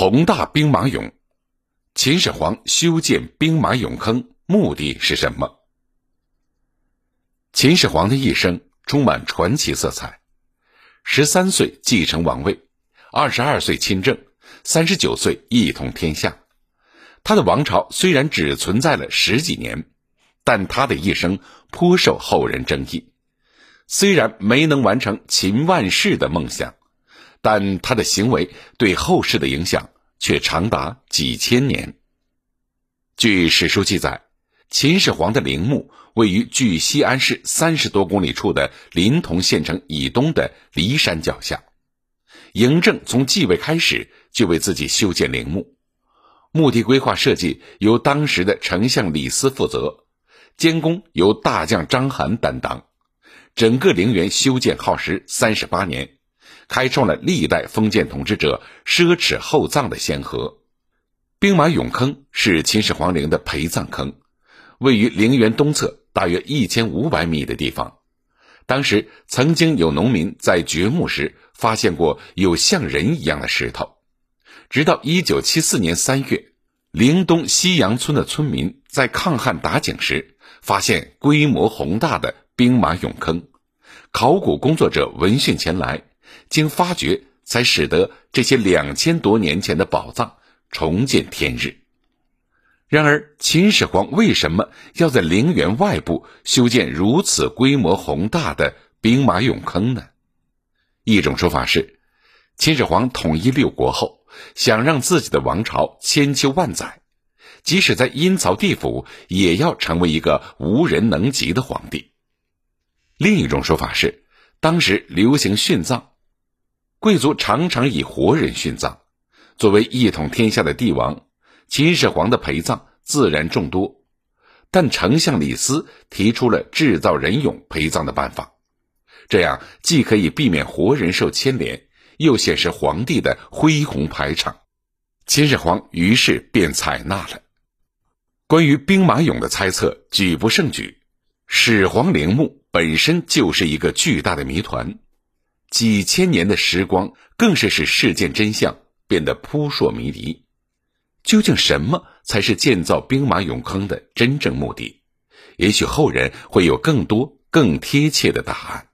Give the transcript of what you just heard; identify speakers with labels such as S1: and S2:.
S1: 宏大兵马俑，秦始皇修建兵马俑坑目的是什么？秦始皇的一生充满传奇色彩。十三岁继承王位，二十二岁亲政，三十九岁一统天下。他的王朝虽然只存在了十几年，但他的一生颇受后人争议。虽然没能完成秦万世的梦想。但他的行为对后世的影响却长达几千年。据史书记载，秦始皇的陵墓位于距西安市三十多公里处的临潼县城以东的骊山脚下。嬴政从继位开始就为自己修建陵墓，墓地规划设计由当时的丞相李斯负责，监工由大将章邯担当。整个陵园修建耗时三十八年。开创了历代封建统治者奢侈厚葬的先河。兵马俑坑是秦始皇陵的陪葬坑，位于陵园东侧大约一千五百米的地方。当时曾经有农民在掘墓时发现过有像人一样的石头，直到一九七四年三月，陵东西阳村的村民在抗旱打井时发现规模宏大的兵马俑坑，考古工作者闻讯前来。经发掘，才使得这些两千多年前的宝藏重见天日。然而，秦始皇为什么要在陵园外部修建如此规模宏大的兵马俑坑呢？一种说法是，秦始皇统一六国后，想让自己的王朝千秋万载，即使在阴曹地府，也要成为一个无人能及的皇帝。另一种说法是，当时流行殉葬。贵族常常以活人殉葬，作为一统天下的帝王，秦始皇的陪葬自然众多。但丞相李斯提出了制造人俑陪葬的办法，这样既可以避免活人受牵连，又显示皇帝的恢宏排场。秦始皇于是便采纳了。关于兵马俑的猜测举不胜举，始皇陵墓本身就是一个巨大的谜团。几千年的时光，更是使事件真相变得扑朔迷离。究竟什么才是建造兵马俑坑的真正目的？也许后人会有更多、更贴切的答案。